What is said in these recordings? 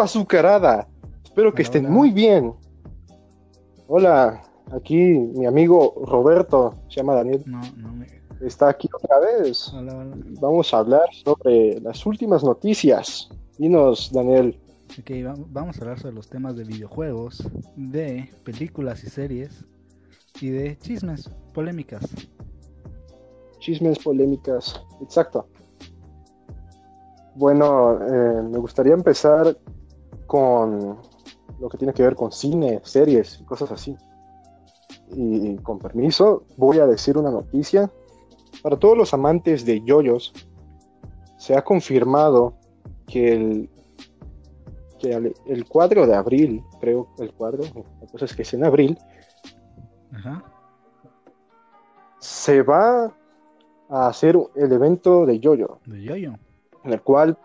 Azucarada. Espero que Hola, estén hola. muy bien. Hola, aquí mi amigo Roberto, se llama Daniel, No, no me. está aquí otra vez. Hola, hola. Vamos a hablar sobre las últimas noticias. Dinos, Daniel. Ok, va- vamos a hablar sobre los temas de videojuegos, de películas y series y de chismes, polémicas. Chismes, polémicas. Exacto. Bueno, eh, me gustaría empezar con lo que tiene que ver con cine, series y cosas así. Y con permiso, voy a decir una noticia. Para todos los amantes de yoyos, se ha confirmado que el, que el, el cuadro de abril, creo el cuadro, la cosa es que es en abril, Ajá. se va a hacer el evento de yoyo. De Yoyo. en el cual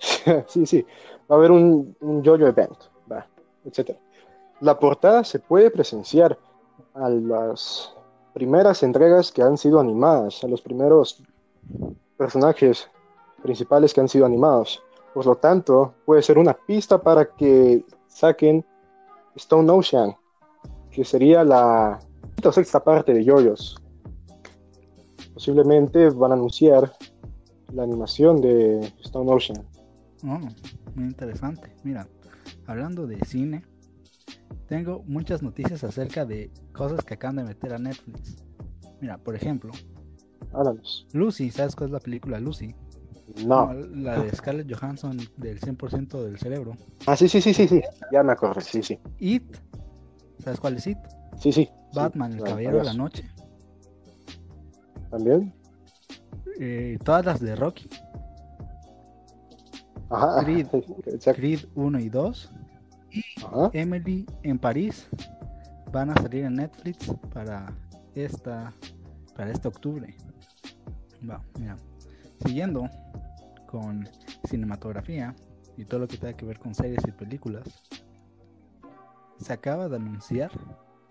sí, sí, va a haber un, un JoJo event, va, etcétera. La portada se puede presenciar a las primeras entregas que han sido animadas, a los primeros personajes principales que han sido animados. Por lo tanto, puede ser una pista para que saquen Stone Ocean, que sería la sexta parte de JoJo's. Posiblemente van a anunciar la animación de Stone Ocean. Oh, muy interesante. Mira, hablando de cine, tengo muchas noticias acerca de cosas que acaban de meter a Netflix. Mira, por ejemplo, Háblanos. Lucy, ¿sabes cuál es la película Lucy? No. La de Scarlett Johansson del 100% del cerebro. Ah, sí, sí, sí, sí, sí. Ya me acordé. Sí, sí. It, ¿sabes cuál es It? Sí, sí. Batman, Sí, el Caballero de la. Noche. También. Eh, todas las de Rocky, Ajá. Creed. Creed 1 y 2, Ajá. Emily en París van a salir en Netflix para esta para este octubre. Va, mira. Siguiendo con cinematografía y todo lo que tenga que ver con series y películas. Se acaba de anunciar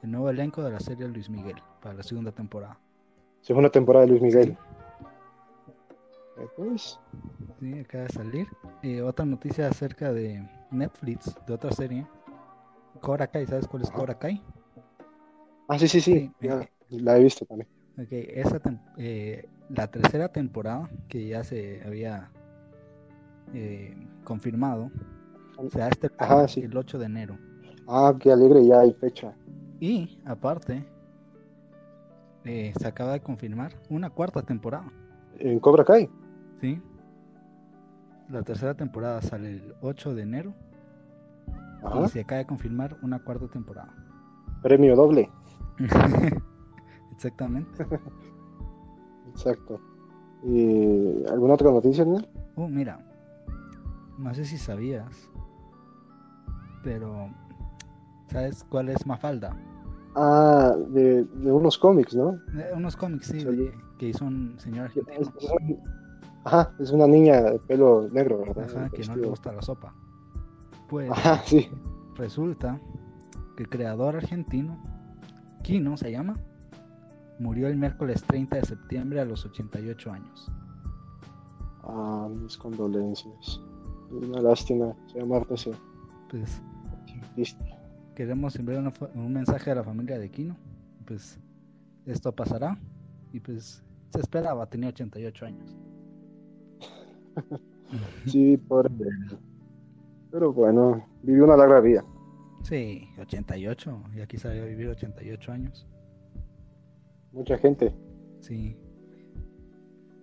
el nuevo elenco de la serie Luis Miguel para la segunda temporada. Segunda temporada de Luis Miguel. Pues, Sí, acaba de salir. Eh, otra noticia acerca de Netflix, de otra serie. Cobra Kai, ¿sabes cuál es Ajá. Cobra Kai? ah, sí, sí, sí. Sí, ya, eh. la he visto también. Ok, esa eh, la tercera temporada que ya se había eh, confirmado se va a estrenar Ajá, sí. el 8 de enero. Ah, qué alegre, ya hay fecha. Y aparte, eh, se acaba de confirmar una cuarta temporada. En Cobra Kai. ¿Sí? La tercera temporada sale el 8 de enero Ajá. y se acaba de confirmar una cuarta temporada. Premio doble. Exactamente. Exacto. ¿Y alguna otra noticia, Daniel? Oh, mira, no sé si sabías, pero ¿sabes cuál es Mafalda? Ah, de, de unos cómics, ¿no? Eh, unos cómics, sí, Sí. de- que hizo un señor Es, argentino. es un- ajá, es una niña de pelo negro, ¿verdad? Ajá, que no le gusta la sopa. Pues Ajá, sí. resulta que el creador argentino, Kino se llama, murió el miércoles 30 de septiembre a los 88 años. Ah, mis condolencias. Una lástima, Marta, sea Pues triste. queremos enviar una un mensaje a la familia de Kino. Pues esto pasará y pues se esperaba, tenía 88 años. Sí, por Pero bueno, vivió una larga vida. Sí, 88, y aquí sabía vivir 88 años. Mucha gente. Sí.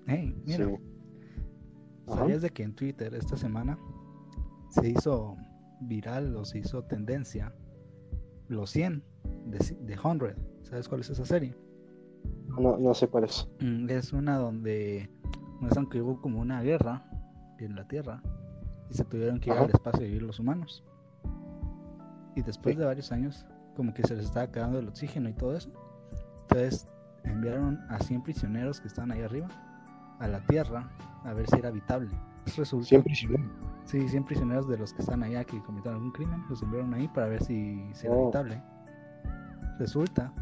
Hey, mira, Sí. ¿sabías de que en Twitter esta semana se hizo viral o se hizo tendencia los 100 de, de 100? ¿Sabes cuál es esa serie? No, no sé cuál es. Mm, Es una donde muestran que hubo como una guerra en la Tierra y se tuvieron que ir Ajá. al espacio a vivir los humanos. Y después Sí. de varios años, como que se les estaba acabando el oxígeno y todo eso. Entonces enviaron a 100 prisioneros que estaban ahí arriba a la Tierra a ver si era habitable. Pues Resulta, Siempre prisioneros. Sí, 100 prisioneros de los que están allá que cometieron algún crimen, los enviaron ahí para ver si, si era Oh. habitable. Resulta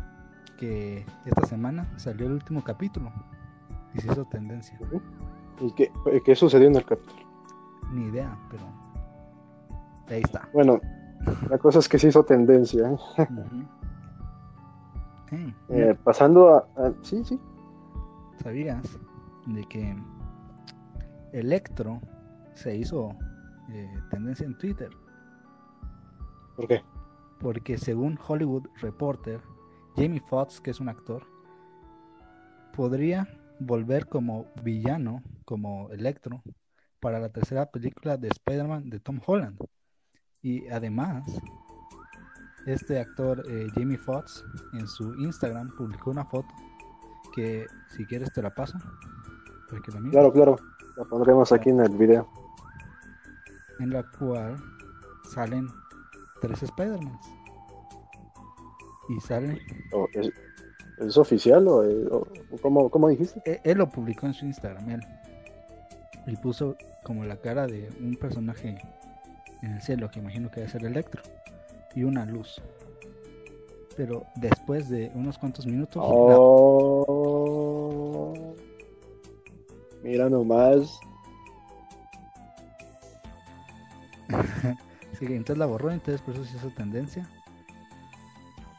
que esta semana salió el último capítulo y se hizo tendencia. ¿Y qué, qué sucedió en el capítulo? ni idea, pero ahí está. Bueno, la cosa es que se hizo tendencia. ¿eh? Ujú. Hey, Eh, pasando a, a- Sí, sí. ¿Sabías de que Electro se hizo eh, tendencia en Twitter? ¿Por qué? Porque según Hollywood Reporter, Jamie Foxx, que es un actor, podría volver como villano, como Electro, para la tercera película de Spider-Man de Tom Holland. Y además, este actor eh, Jamie Foxx en su Instagram publicó una foto que si quieres te la paso. la Claro, claro. La pondremos aquí en el video. En la cual salen tres Spider-Mans. Y sale ¿O ¿Es, es oficial o, eh, o- cómo, cómo dijiste? E- Él lo publicó en su Instagram, él. Y puso como la cara de un personaje en el cielo, que imagino que debe ser Electro, y una luz. Pero después de unos cuantos minutos, la- Oh. Mira nomás. sí, entonces la borró, entonces por eso se hizo tendencia.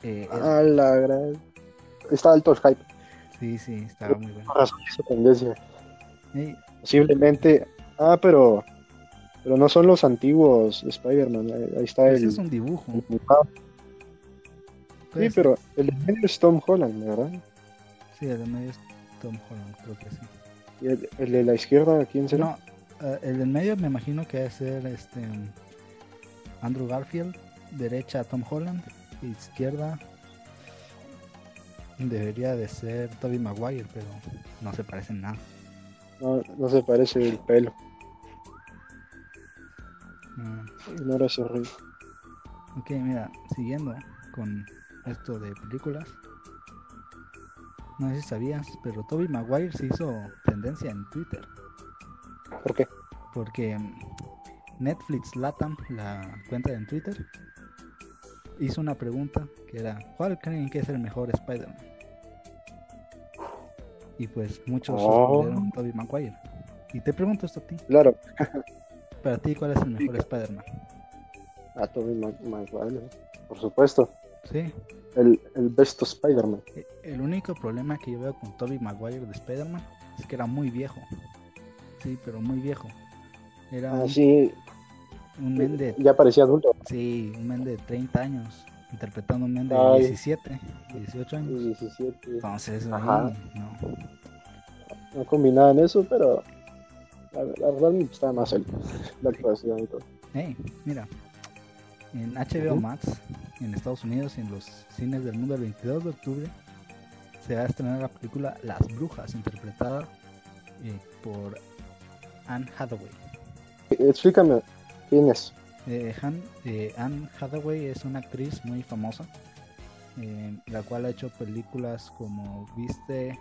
Eh, A la gran. Está alto el hype. Sí, sí, estaba muy bueno. Razón hizo tendencia. Posiblemente. Ah, pero. Pero no son los antiguos de Spider-Man. Ahí, está ese el. es un dibujo. Ah, sí, Puede ser. pero el de medio es Tom Holland, ¿verdad? Sí, el de medio es Tom Holland, creo que sí. Y el, el de la izquierda, ¿quién será? No, eh, el del medio me imagino que debe ser este Andrew Garfield, derecha Tom Holland, izquierda debería de ser Toby Maguire, pero no se parecen nada. No, no se parece el pelo. Mm, No era ese rey. ok, mira, siguiendo con esto de películas. No sé si sabías, pero Toby Maguire se hizo tendencia en Twitter. ¿Por qué? porque Netflix Latam, la cuenta en Twitter, hizo una pregunta que era, ¿cuál creen que es el mejor Spider-Man? Y pues muchos Oh. Tobey Maguire. Y te pregunto esto a ti, Claro, para ti, ¿cuál es el mejor Spider-Man? a Tobey Ma- Maguire, por supuesto. Sí, El, el best Spider-Man. e- el único problema que yo veo con Tobey Maguire de Spider-Man es que era muy viejo. Sí, pero muy viejo. Era un, Así, un men de ya parecía adulto. Sí, un men de 30 años, interpretando un men de Ay. 17, 18 años. 17. Entonces, ahí, no. No combinaban eso, pero la, la verdad me gustaba más el, la actuación y todo. Hey, mira, en HBO. Max, en Estados Unidos y en los cines del mundo el 22 de octubre, se va a estrenar la película Las Brujas, interpretada eh, por Anne Hathaway. Explícame quién es. Eh, Han- eh, Anne Hathaway es una actriz muy famosa, eh, la cual ha hecho películas como, viste,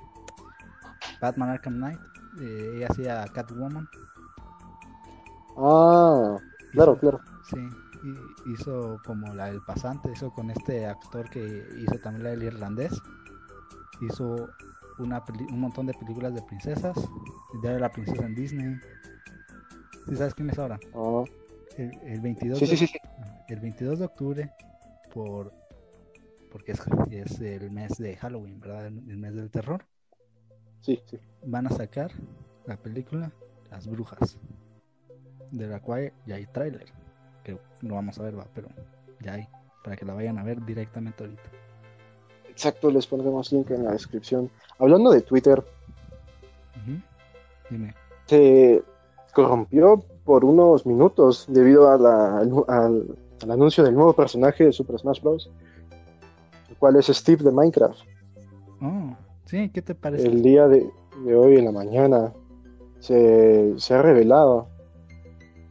Batman Arkham Knight, eh, ella hacía Catwoman, Ah, claro, Hizo- claro. sí, hizo como la del pasante, hizo con este actor que hizo también la del irlandés, hizo una peli- un montón de películas de princesas, el de la princesa en Disney. ¿Sí sabes quién es ahora? Ah, El, el 22 sí, de sí, sí, sí. el 22 de octubre por porque es, es el mes de Halloween, ¿verdad? El, el mes del terror. Sí, sí. Van a sacar la película Las Brujas, de la cual ya hay tráiler, que no vamos a ver, va, pero ya hay, para que la vayan a ver directamente ahorita. Exacto, les pondremos link en la descripción. Hablando de Twitter. Dime. se corrompió por unos minutos debido a la- al, anuncio del nuevo personaje de Super Smash Bros. El cual es Steve de Minecraft. Oh, sí, ¿qué te parece? El día de, de hoy en la mañana se, se ha revelado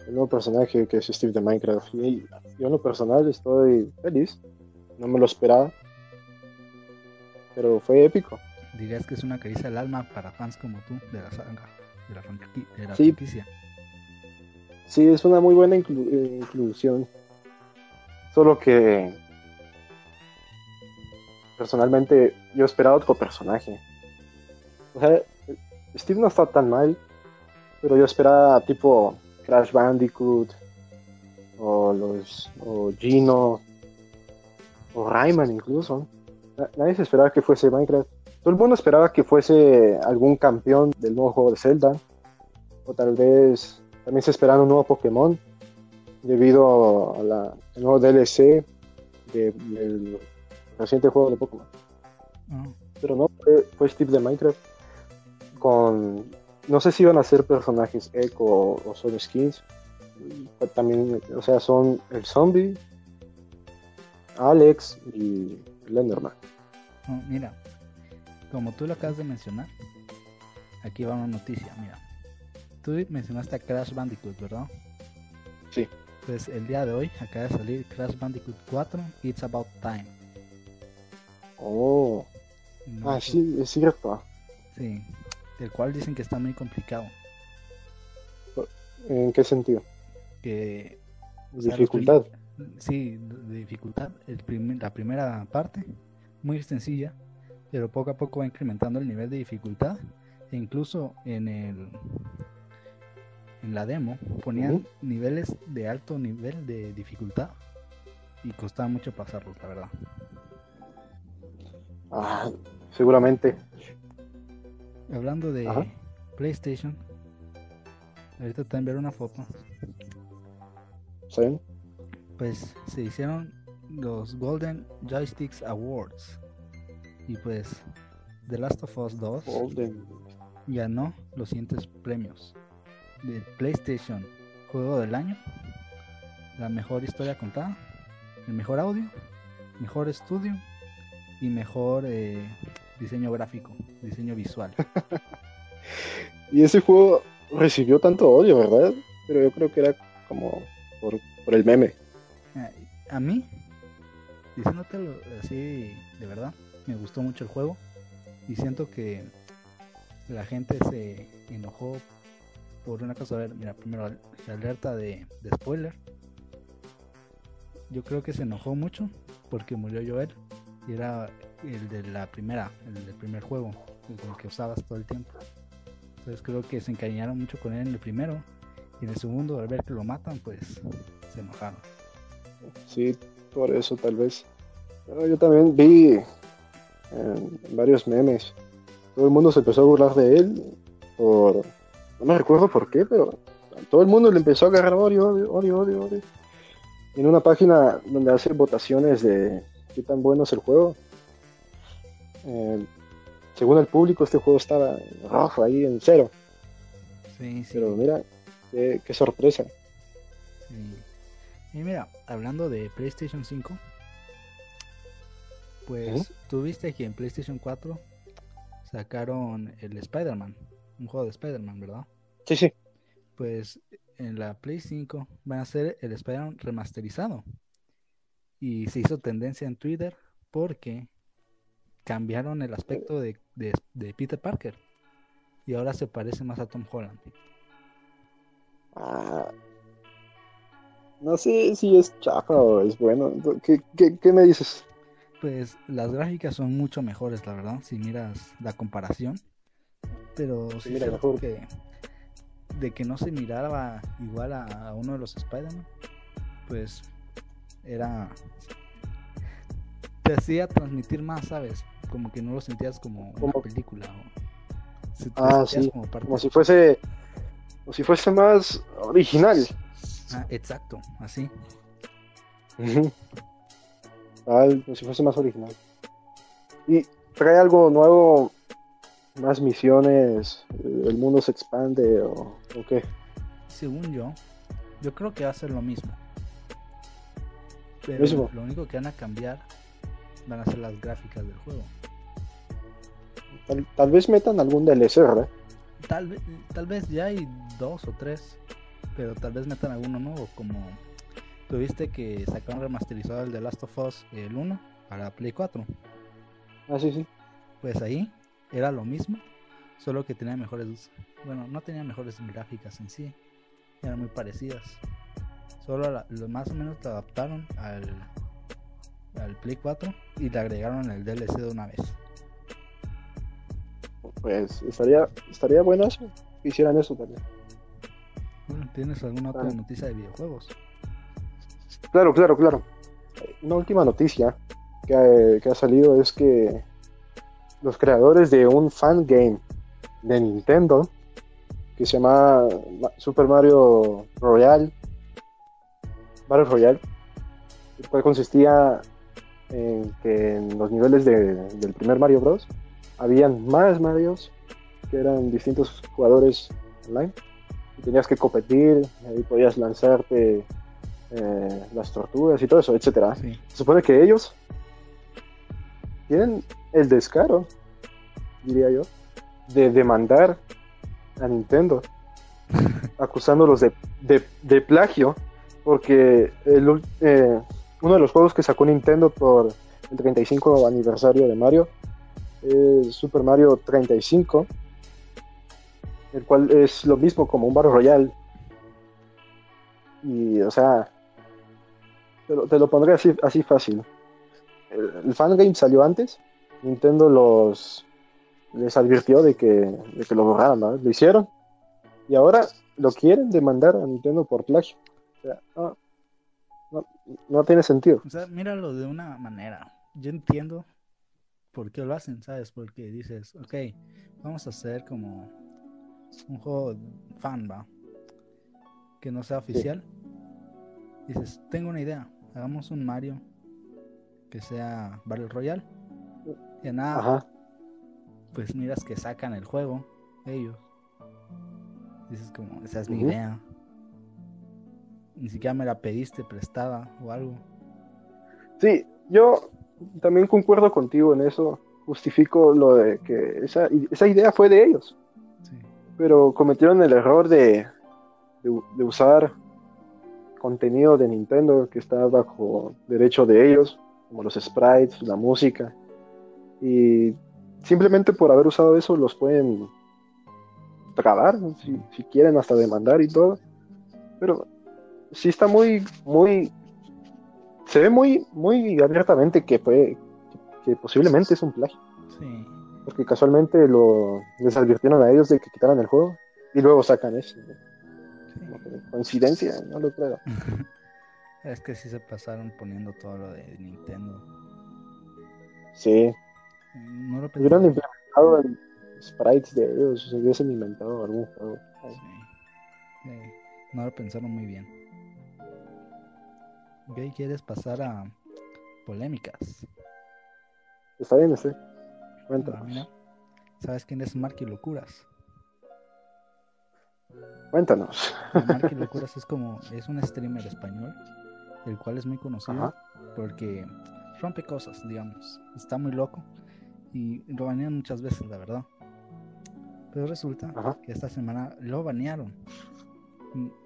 el nuevo personaje que es Steve de Minecraft. Y yo en lo personal estoy feliz. No me lo esperaba. Pero fue épico. Dirías que es una caricia al alma para fans como tú de la saga, de la, franqui- de la Sí. Sí, es una muy buena eh, inclusión. Solo que personalmente yo esperaba otro personaje. O sea, Steve no está tan mal, pero yo esperaba tipo Crash Bandicoot, o los o Gino, o Rayman incluso. Nadie se esperaba que fuese Minecraft. Todo el mundo esperaba que fuese algún campeón del nuevo juego de Zelda, o tal vez también se esperaba un nuevo Pokémon, debido al nuevo DLC del reciente juego de Pokémon. Ah. Pero no, fue, fue Steve de Minecraft con no sé si iban a ser personajes eco o, solo skins. También, o sea, son el zombie, Alex y Lenderman. mira, como tú lo acabas de mencionar, aquí va una noticia, mira. Tú mencionaste a Crash Bandicoot, ¿verdad? Sí. Pues el día de hoy acaba de salir Crash Bandicoot 4, It's About Time. Oh. ah, sí, es cierto. Sí, el cual dicen que está muy complicado. ¿En qué sentido? Que dificultad. sí, de dificultad. El la primera parte muy sencilla, pero poco a poco va incrementando el nivel de dificultad e incluso en el en la demo ponían niveles de alto nivel de dificultad y costaba mucho pasarlos, la verdad. Ah, seguramente Hablando de PlayStation, ahorita te ver una foto. ¿Sí? Pues se hicieron los Golden Joysticks Awards. Y pues The Last of Us 2 ganó los siguientes premios. De PlayStation Juego del Año, la mejor historia contada, el mejor audio, mejor estudio y mejor eh, diseño gráfico, diseño visual. y ese juego recibió tanto odio, ¿verdad? Pero yo creo que era como por, el meme. A mí, diciéndote así de verdad, me gustó mucho el juego y siento que la gente se enojó por una cosa. A ver, mira, primero la alerta de, spoiler. Yo creo que se enojó mucho porque murió Joel y era el de la primera, el del primer juego, el que usabas todo el tiempo. Entonces creo que se encariñaron mucho con él en el primero y en el segundo al ver que lo matan pues se enojaron. Sí, por eso tal vez. yo también vi en varios memes. Todo el mundo se empezó a burlar de él por... No me recuerdo por qué, pero todo el mundo le empezó a agarrar odio, odio, odio, odio, odio. En una página donde hace votaciones de qué tan bueno es el juego, eh, según el público, este juego estaba rojo ahí en cero. Pero mira, qué, sorpresa. Y mira, hablando de PlayStation 5, pues tuviste que en PlayStation 4 sacaron el Spider-Man, un juego de Spider-Man, ¿verdad? Sí, sí. Pues en la Play 5 van a ser el Spider-Man remasterizado. Y se hizo tendencia en Twitter porque cambiaron el aspecto de, Peter Parker y ahora se parece más a Tom Holland. Ah, no sé si es chafa o es bueno. ¿Qué, me dices? Pues las gráficas son mucho mejores, la verdad, si miras la comparación. Pero sí, mira, mejor. que de que no se miraba igual a, uno de los Spider-Man, pues era te hacía transmitir más, ¿sabes? como que no lo sentías como una película. ah, sí. Como, si fuese, como si fuese más original. Ah, exacto, así. como si fuese más original. Y trae algo nuevo, más misiones, el mundo se expande o, o qué. Según yo, yo creo que va a ser lo mismo. Pero lo único que van a cambiar van a ser las gráficas del juego. Tal, vez metan algún DLC, ¿verdad? Tal, tal vez ya hay dos o tres, pero tal vez metan alguno nuevo, como tuviste que sacaron remasterizado el de Last of Us el 1 para Play 4. Ah, sí, sí. Pues ahí era lo mismo, solo que tenía mejores, bueno, no tenía mejores gráficas en sí, eran muy parecidas. Solo lo más o menos te adaptaron al, al Play 4 y le agregaron el DLC de una vez pues estaría estaría bueno eso hicieran eso también ¿Tienes alguna otra Ah. noticia de videojuegos? Claro, claro, claro. Una última noticia que ha, que ha salido es que los creadores de un fan game de Nintendo que se llama Ma- Super Mario Royale, Mario Royale, el cual consistía en que en los niveles de- del primer Mario Bros. habían más Marios que eran distintos jugadores online y tenías que competir, y ahí podías lanzarte eh, las tortugas y todo eso, etcétera. Sí. Se supone que ellos tienen el descaro, diría yo, de demandar a Nintendo, acusándolos de, de- de plagio, porque el eh, uno de los juegos que sacó Nintendo por el 35 aniversario de Mario es Super Mario 35, el cual es lo mismo como un Battle Royale. Y, o sea, te lo, te lo pondré así, así fácil. El, el fangame salió antes. Nintendo los les advirtió de que, de que lo borraran, ¿no? Lo hicieron. Y ahora lo quieren demandar a Nintendo por plagio. O sea, no, no, no tiene sentido. O sea, míralo de una manera. Yo entiendo por qué lo hacen, ¿sabes? Porque dices, ok, vamos a hacer como un juego fan, ¿va? Que no sea oficial. Dices, tengo una idea. Hagamos un Mario que sea Battle Royale. Y nada, Ajá. pues miras que sacan el juego, ellos. Dices como, esa es mi idea. Ni siquiera me la pediste prestada o algo. Sí, yo también concuerdo contigo en eso. Justifico lo de que esa, esa idea fue de ellos. Sí. pero cometieron el error de, de, de usar contenido de Nintendo que está bajo derecho de ellos, como los sprites, la música, y simplemente por haber usado eso los pueden trabar, si, si quieren hasta demandar y todo, pero sí está muy, muy, se ve muy, muy abiertamente que fue, que posiblemente es un plagio Sí. porque casualmente lo, les advirtieron a ellos de que quitaran el juego y luego sacan eso. coincidencia, no lo creo. Es que sí se pasaron poniendo todo lo de Nintendo. Sí, No lo pensé. hubieran implementado el sprites de ellos, se hubiesen inventado algún juego. Sí. Sí. No lo pensaron muy bien. Ok, ¿quieres pasar a polémicas? Está bien, este. Cuéntanos. mira. ¿Sabes quién es Marky Locuras? Cuéntanos. Marky Locuras es como, es un streamer español, el cual es muy conocido Ajá. porque rompe cosas, digamos. Está muy loco y lo banean muchas veces, la verdad. Pero resulta Ajá. que esta semana lo banearon.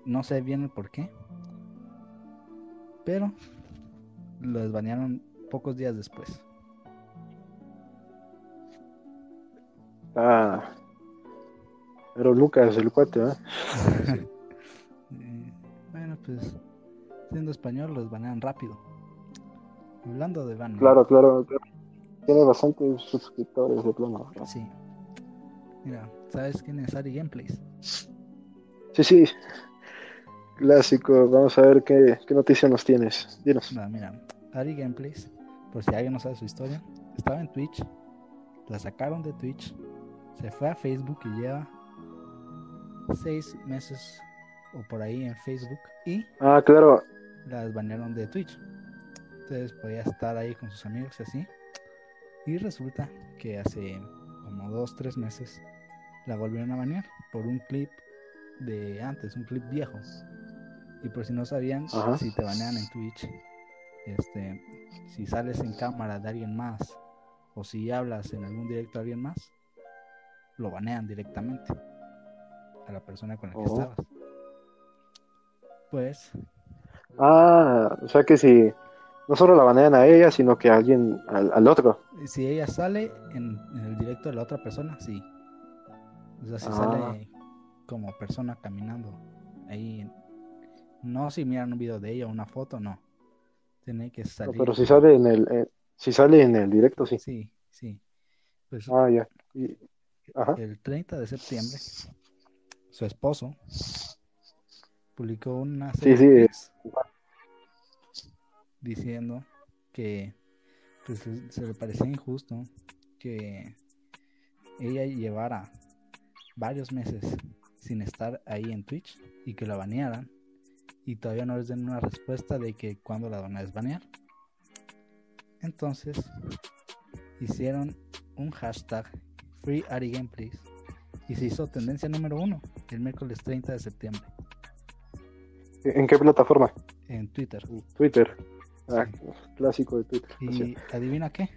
No sé bien el por qué, pero lo desbanearon pocos días después. Ah. Pero Lucas, el cuate, ¿eh? Eh, bueno, pues siendo español los banean rápido. Hablando de ban. Claro, claro, claro. Tiene bastantes suscriptores de plano. ¿no? Sí. Mira, ¿sabes quién es Ari Gameplays? Sí, sí. Clásico. Vamos a ver qué, qué noticia nos tienes. Dinos. Mira, Ari Gameplays, por si alguien no sabe su historia, estaba en Twitch, la sacaron de Twitch, se fue a Facebook y lleva seis meses o por ahí en Facebook y Ah, claro. La desbanearon de Twitch. Entonces podía estar ahí con sus amigos y así. Y resulta que hace como dos, tres meses la volvieron a banear por un clip de antes, un clip viejo. Y por si no sabían, Ajá. si te banean en Twitch, este, si sales en cámara de alguien más o si hablas en algún directo a alguien más, lo banean directamente a la persona con la que Oh. estabas. Pues Ah, o sea que si no solo la banean a ella, sino que a alguien, al, al otro. Si ella sale en, en el directo de la otra persona, sí. O sea, si Ah. sale como persona caminando ahí. No si miran un video de ella o una foto, no. Tiene que No, salir. pero si sale en el, eh, si sale en el directo, sí. Sí, sí. Pues Ah, ya. Y- ajá. el 30 de septiembre, su esposo publicó una Sí, serie sí, de tweets diciendo que pues, se le parecía injusto que ella llevara varios meses sin estar ahí en Twitch y que la banearan y todavía no les den una respuesta de que cuándo la van a desbanear. Entonces hicieron un hashtag Free Ari Gameplays y se hizo tendencia número uno el miércoles 30 de septiembre ¿En qué plataforma? en Twitter. Twitter. Ah, clásico de Twitter. Y adivina qué,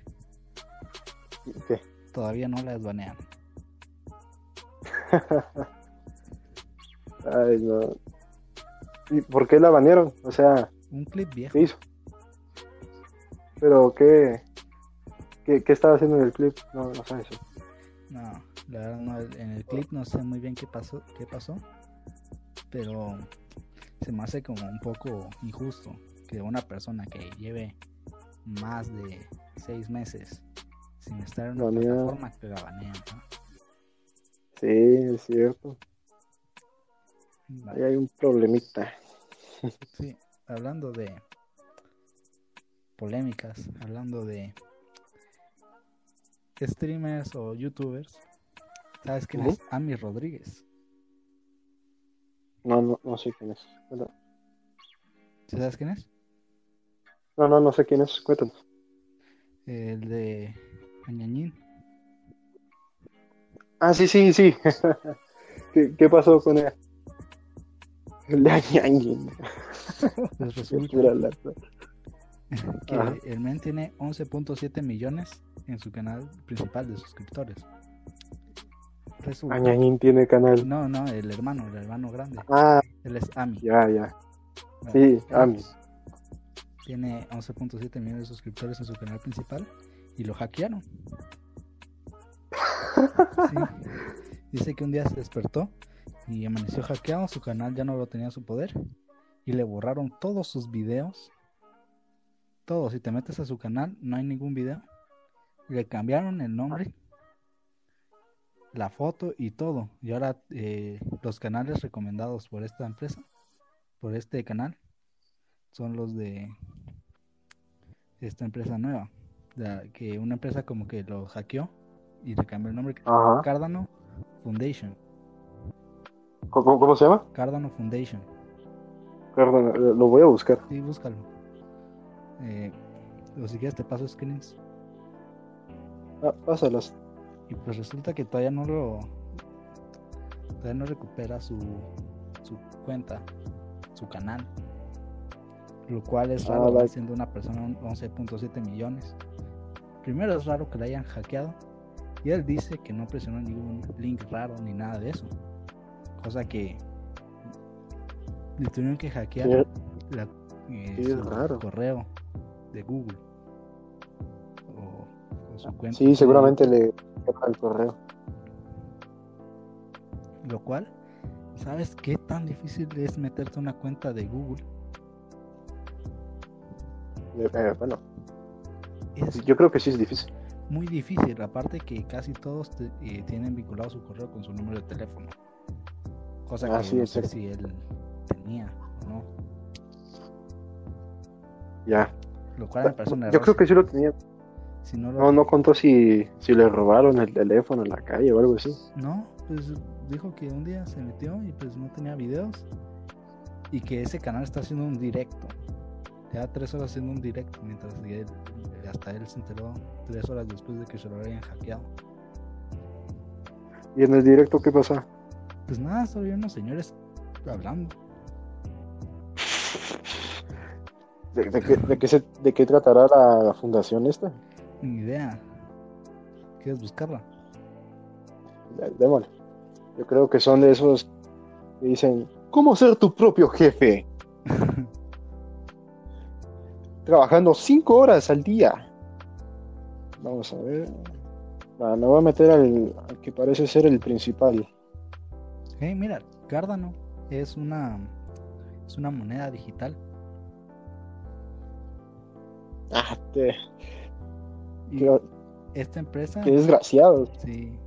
¿Qué? todavía no la desbanean. Ay, no. ¿Y por qué la banearon? O sea, Un clip viejo. ¿qué hizo? Pero, ¿qué, qué, qué estaba haciendo en el clip? No, no sabes. No, la verdad no, en el clip no sé muy bien qué pasó, qué pasó, pero se me hace como un poco injusto que una persona que lleve más de seis meses sin estar en una Baneada. plataforma que la banean, ¿no? Sí, es cierto. Ahí hay un problemita. Sí, hablando de polémicas, hablando de streamers o youtubers, ¿sabes quién es Ami Rodríguez? No, no, no sé quién es. Bueno, ¿Sí ¿Sabes quién es? No, no, no sé quién es. Cuéntanos. El de Añañín. Ah, sí, sí, sí. ¿Qué, qué pasó con él? Ñañin. Pues Qué resulta que Ajá. el men tiene 11.7 millones en su canal principal de suscriptores. Resulta- Ah, tiene canal. No, no, el hermano, el hermano grande. Ah, Él es Ami. ya, ya. Bueno, Sí, Ami. Tiene 11.7 millones de suscriptores en su canal principal y lo hackearon. Sí. Dice que un día se despertó y amaneció hackeado, su canal ya no lo tenía en su poder y le borraron todos sus videos. Todos, si te metes a su canal no hay ningún video. Le cambiaron el nombre, la foto y todo. Y ahora eh, los canales recomendados por esta empresa, por este canal, son los de esta empresa nueva. que una empresa como que lo hackeó y le cambió el nombre. Ajá. Cardano Foundation. ¿Cómo, cómo se llama? Cardano Foundation. Perdón, eh, lo voy a buscar. Sí, búscalo. Eh, o si quieres te paso screens. Ah, pásalas. Y pues resulta que todavía no lo. Todavía no recupera su, su cuenta, su canal. Lo cual es Ah, raro, vale. siendo una persona un 11.7 millones. Primero es raro que la hayan hackeado. Y él dice que no presionó ningún link raro ni nada de eso. Cosa que le tuvieron que hackear la- eh, su raro. correo de Google. O, o su cuenta. Sí, seguramente le el correo. Lo cual, ¿sabes qué tan difícil es meterte una cuenta de Google? Eh, bueno, Es yo creo que sí es difícil. muy difícil, aparte que casi todos te- eh, tienen vinculado su correo con su número de teléfono. Cosa que Ah, sí, no sé si él tenía o no. Ya. Lo cual me parece un Yo creo que sí lo tenía. Si no, lo- No, no contó si, si le robaron el teléfono en la calle o algo así. No, pues dijo que un día se metió y pues no tenía videos. Y que ese canal está haciendo un directo. Ya tres horas haciendo un directo. Mientras él- hasta él se enteró tres horas después de que se lo habían hackeado. ¿Y en el directo qué pasa? Pues nada, solo unos señores hablando. ¿De, de qué, de qué se, ¿De qué tratará la fundación esta? Ni idea. ¿Quieres buscarla? Démosle. Yo creo que son de esos que dicen, ¿cómo ser tu propio jefe? Trabajando cinco horas al día. Vamos a ver. Va, me voy a meter al, al que parece ser el principal. Hey, mira, Cardano es una es una moneda digital. Ah, te- esta empresa, qué desgraciado. sí,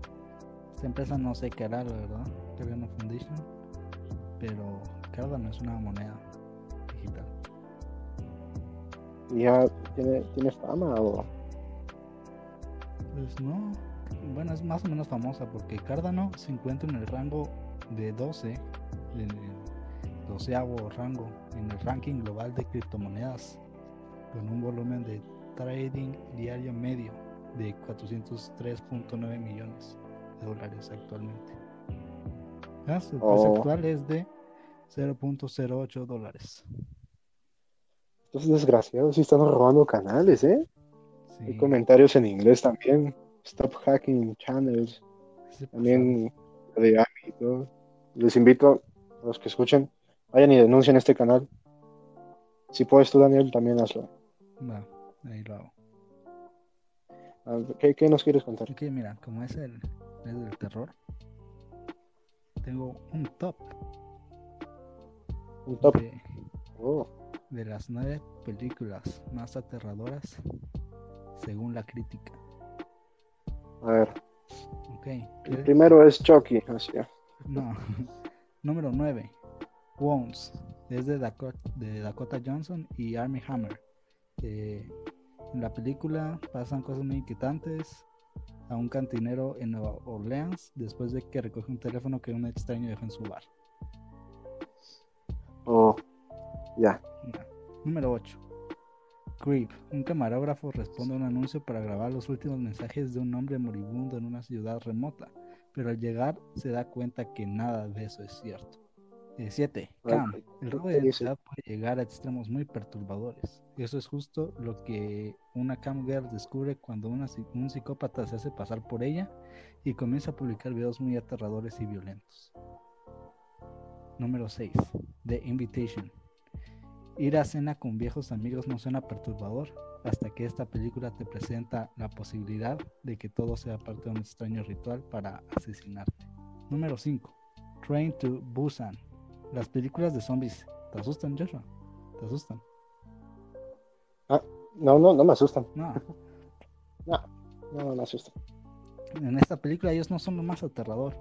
esta empresa no sé qué hará, la verdad, Cardano Foundation, pero Cardano es una moneda digital. ¿Y ya tiene, tiene fama o...? Pues no, bueno, es más o menos famosa porque Cardano se encuentra en el rango de 12, en el doceavo rango en el ranking global de criptomonedas, con un volumen de trading diario medio de 403.9 millones de dólares actualmente. Ah, su precio Oh. actual es de 0.08 dólares. Estos desgraciados sí están robando canales, ¿eh? Hay comentarios en inglés también. Stop hacking channels. También de. Les invito a los que escuchen, vayan y denuncien este canal. Si puedes tú, Daniel, también hazlo. Va, ahí lo hago. ¿Qué, qué nos quieres contar? Ok, mira, como es el del terror, tengo un top Un top. de, Oh, de las nueve películas más aterradoras según la crítica. a ver. Ok, El primero es Chucky. Así. No. Número 9. Wounds. Es de Dakota, de Dakota Johnson y Army Hammer. Eh, en la película pasan cosas muy inquietantes a un cantinero en Nueva Orleans después de que recoge un teléfono que un extraño dejó en su bar. Oh, ya. Ya. Número 8. Creep. Un camarógrafo responde a un anuncio para grabar los últimos mensajes de un hombre moribundo en una ciudad remota, pero al llegar se da cuenta que nada de eso es cierto. 7. Cam. El robo ¿Qué de identidad puede llegar a extremos muy perturbadores. Eso es justo lo que una cam girl descubre cuando una un psicópata se hace pasar por ella y comienza a publicar videos muy aterradores y violentos. Número 6. The Invitation. Ir a cena con viejos amigos no suena perturbador hasta que esta película te presenta la posibilidad de que todo sea parte de un extraño ritual para asesinarte. Número 5. Train to Busan. Las películas de zombies. ¿Te asustan, Joshua? ¿Te asustan? No, no, no me asustan. No. No, no me asustan. En esta película ellos no son lo más aterrador.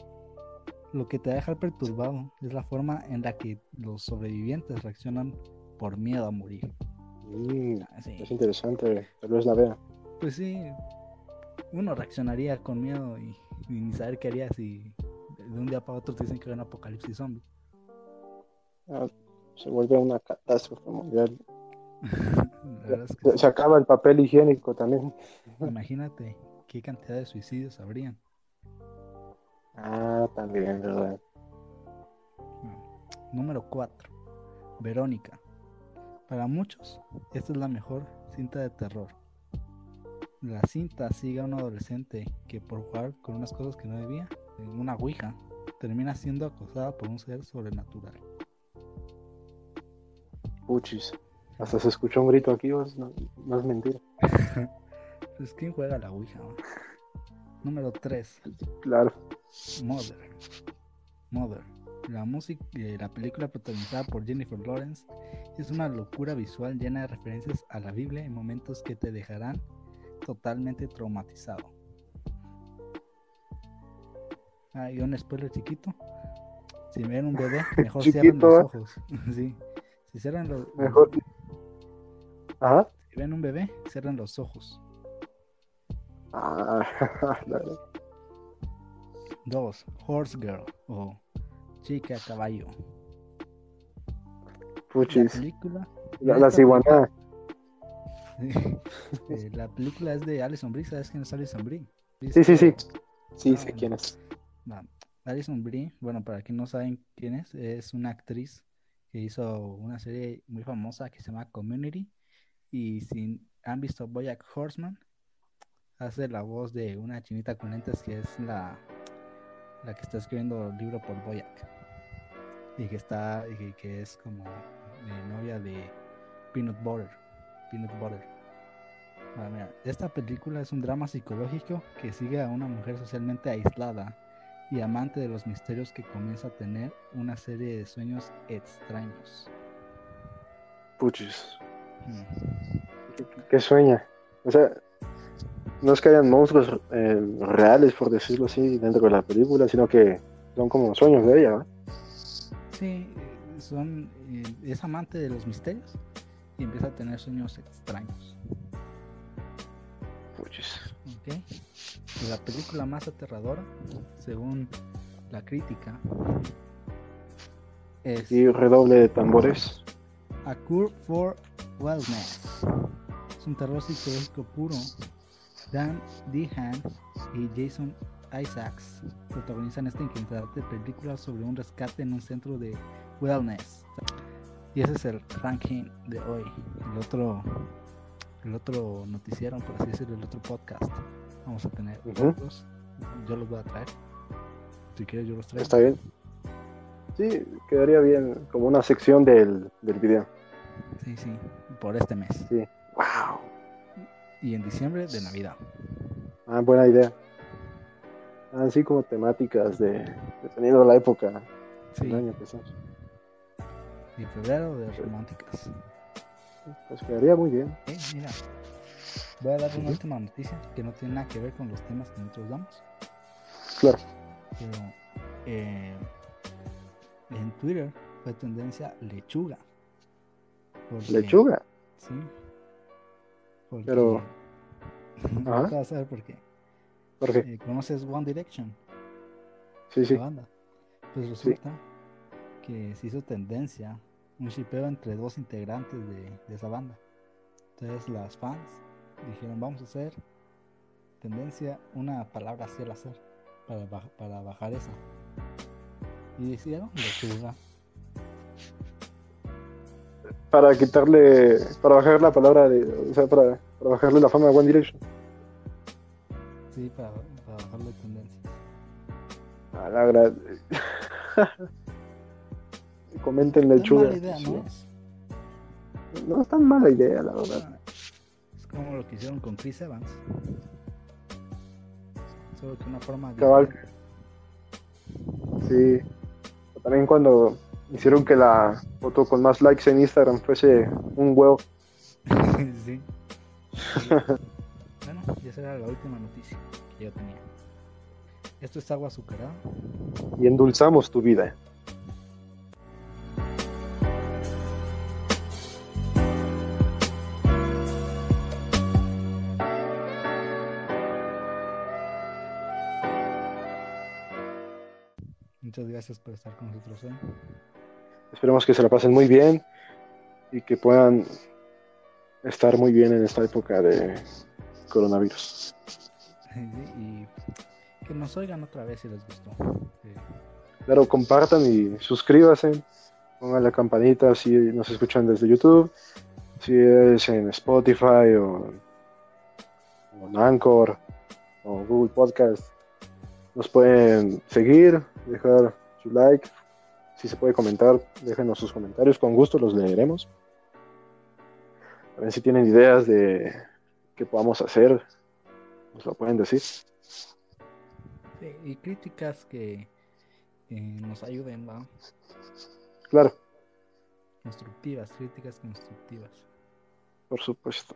Lo que te va a dejar perturbado es la forma en la que los sobrevivientes reaccionan por miedo a morir. Mm, Así. es interesante. Tal vez la vea. Pues sí, uno reaccionaría con miedo y, y ni saber qué haría si de un día para otro te dicen que hay un apocalipsis zombie. Ah, se vuelve una catástrofe mundial. Es que Se, se acaba el papel higiénico también. imagínate qué cantidad de suicidios habrían. Ah, también, ¿verdad? Número 4. Verónica. Para muchos, esta es la mejor cinta de terror. La cinta sigue a un adolescente que por jugar con unas cosas que no debía, en una ouija, termina siendo acosada por un ser sobrenatural. Puchis. Hasta se escuchó un grito aquí, vos, no, no es mentira. Pues, ¿quién juega la ouija? Número 3. Claro. Mother. Mother. La música, eh, la película protagonizada por Jennifer Lawrence es una locura visual llena de referencias a la Biblia y momentos que te dejarán totalmente traumatizado. Ah, y un spoiler chiquito. Si ven un bebé, mejor cierren Chiquito, los ¿eh? ojos. sí. Si cierran los, Mejor. Ajá. si ven un bebé, cierren los ojos. Ah, la- 2. Horse Girl o Chica a Caballo. La puchis. película La, la ciguaná. Eh, la película es de Alison Brie, ¿sabes quién es Alison Brie? Sí, sí, sí. Sí, Ah, sé quién es. Alison Brie, bueno, para quien no saben quién es, es una actriz que hizo una serie muy famosa que se llama Community y si han visto Bojack Horseman, hace la voz de una chinita con lentes que es la, la que está escribiendo el libro por Boyack y que está y que es como eh, novia de Peanut Butter. Peanut Butter. Ah, mira, esta película es un drama psicológico que sigue a una mujer socialmente aislada y amante de los misterios que comienza a tener una serie de sueños extraños. Puchis. Hmm. ¿Qué, qué sueña? O sea, no es que hayan monstruos eh, reales, por decirlo así, dentro de la película, sino que son como sueños de ella, ¿no? Sí, son, eh, es amante de los misterios y empieza a tener sueños extraños. La película más aterradora, según la crítica, es Y redoble de tambores. A Cure for Wellness. Es un terror psicológico puro. Dan Dehan y Jason Isaacs protagonizan esta inquietante película sobre un rescate en un centro de wellness. Y ese es el ranking de hoy. El otro, el otro noticiero, por así decirlo, el otro podcast. Vamos a tener Ujú. otros. Yo los voy a traer. Si quieres, yo los traigo. Está bien. Sí, quedaría bien como una sección del, del video. Sí, sí, por este mes. Sí. Wow. Y en diciembre de Navidad. Ah, buena idea. Así como temáticas de, dependiendo de la época Sí, del año que sea. y febrero de románticas. Pues quedaría muy bien. Ok, mira, voy a dar una última noticia que no tiene nada que ver con los temas que nosotros damos. Claro. Pero eh, en Twitter fue tendencia lechuga. Porque- Lechuga. Sí. Porque- Pero- Ajá. vas a ver por qué. ¿Por qué? Eh, ¿Conoces One Direction? Sí, sí. la banda. Pues resulta que se hizo tendencia un shipeo entre dos integrantes de, de esa banda. Entonces las fans dijeron vamos a hacer tendencia una palabra así al hacer para, baj- para bajar esa. Y hicieron lechuga. Para quitarle, para bajar la palabra de, o sea, para, para bajarle la fama a One Direction. Sí, para, para bajarle tendencia. A la gra- Comenten No es lechuga. mala idea, ¿no? No es tan mala idea, la verdad. Es como lo que hicieron con Chris Evans. Solo que una forma Cabal. Sí. También cuando hicieron que la foto con más likes en Instagram fuese un huevo. sí. y esa era la última noticia que yo tenía. Esto es agua azucarada. Y endulzamos tu vida. Muchas gracias por estar con nosotros hoy. Esperemos que se la pasen muy bien y que puedan estar muy bien en esta época de coronavirus. y que nos oigan otra vez si les gustó. Claro, compartan y suscríbanse. Pongan la campanita si nos escuchan desde YouTube, si es en Spotify o, o en Anchor o Google Podcast. Nos pueden seguir, dejar su like. Si se puede comentar, déjenos sus comentarios. Con gusto los leeremos. También si tienen ideas de qué podamos hacer, nos lo pueden decir. sí, y críticas que eh, nos ayuden, ¿va? Claro, Constructivas, críticas constructivas. por supuesto.